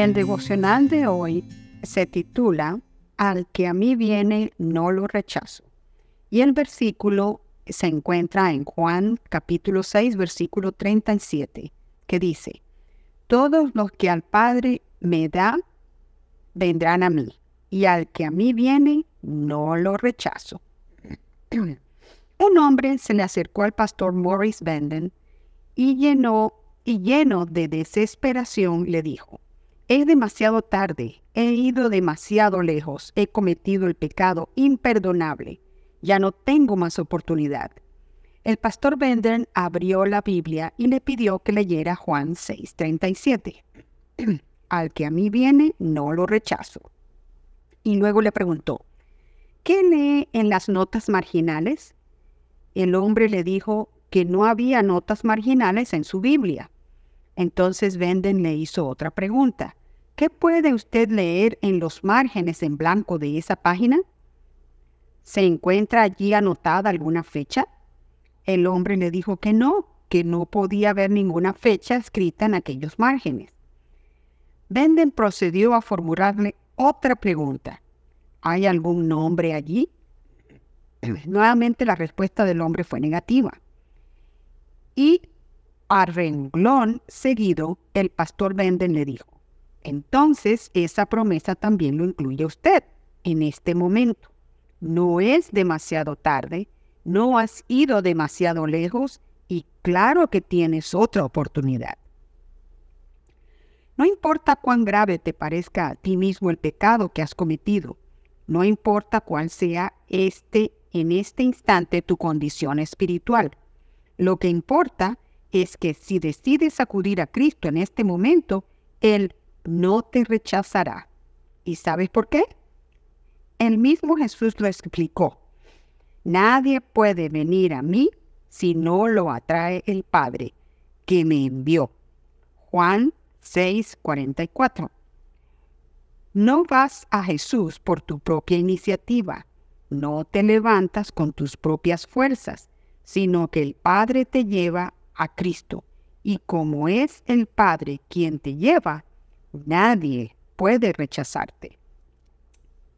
El devocional de hoy se titula Al que a mí viene, no lo rechazo. Y el versículo se encuentra en Juan capítulo 6, versículo 37, que dice, Todos los que al Padre me da, vendrán a mí, y al que a mí viene, no lo rechazo. Un hombre se le acercó al pastor Morris Benden y, llenó, y lleno de desesperación le dijo, es demasiado tarde, he ido demasiado lejos, he cometido el pecado imperdonable, ya no tengo más oportunidad. El pastor Benden abrió la Biblia y le pidió que leyera Juan 6:37. Al que a mí viene, no lo rechazo. Y luego le preguntó, ¿qué lee en las notas marginales? El hombre le dijo que no había notas marginales en su Biblia. Entonces Venden le hizo otra pregunta. ¿Qué puede usted leer en los márgenes en blanco de esa página? ¿Se encuentra allí anotada alguna fecha? El hombre le dijo que no, que no podía haber ninguna fecha escrita en aquellos márgenes. Venden procedió a formularle otra pregunta. ¿Hay algún nombre allí? Nuevamente la respuesta del hombre fue negativa. Y a renglón seguido, el pastor Venden le dijo, entonces esa promesa también lo incluye usted en este momento. No es demasiado tarde, no has ido demasiado lejos y claro que tienes otra oportunidad. No importa cuán grave te parezca a ti mismo el pecado que has cometido, no importa cuál sea este en este instante tu condición espiritual. Lo que importa es que si decides acudir a Cristo en este momento, Él no te rechazará. ¿Y sabes por qué? El mismo Jesús lo explicó. Nadie puede venir a mí si no lo atrae el Padre que me envió. Juan 6:44. No vas a Jesús por tu propia iniciativa no te levantas con tus propias fuerzas, sino que el Padre te lleva a Cristo. Y como es el Padre quien te lleva, nadie puede rechazarte.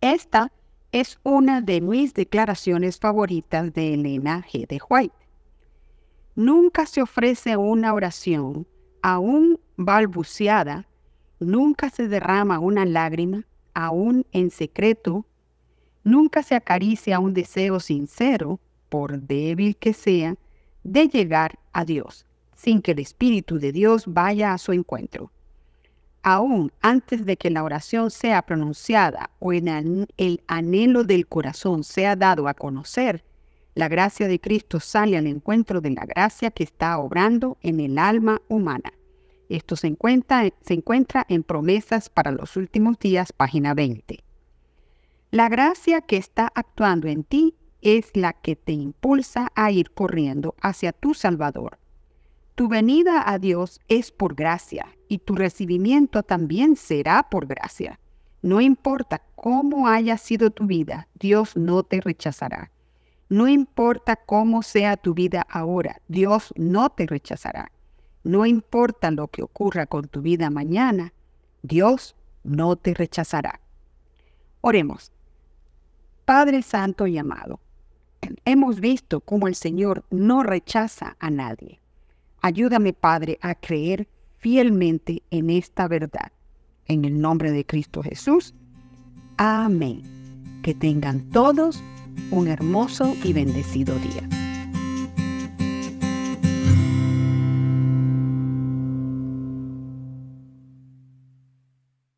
Esta es una de mis declaraciones favoritas de Elena G. de White. Nunca se ofrece una oración, aún balbuceada, nunca se derrama una lágrima, aún en secreto, nunca se acaricia un deseo sincero, por débil que sea, de llegar a Dios, sin que el Espíritu de Dios vaya a su encuentro. Aún antes de que la oración sea pronunciada o el anhelo del corazón sea dado a conocer, la gracia de Cristo sale al encuentro de la gracia que está obrando en el alma humana. Esto se encuentra, se encuentra en Promesas para los Últimos Días, página 20. La gracia que está actuando en ti es la que te impulsa a ir corriendo hacia tu Salvador. Tu venida a Dios es por gracia y tu recibimiento también será por gracia. No importa cómo haya sido tu vida, Dios no te rechazará. No importa cómo sea tu vida ahora, Dios no te rechazará. No importa lo que ocurra con tu vida mañana, Dios no te rechazará. Oremos. Padre Santo y amado, hemos visto cómo el Señor no rechaza a nadie. Ayúdame, Padre, a creer fielmente en esta verdad. En el nombre de Cristo Jesús. Amén. Que tengan todos un hermoso y bendecido día.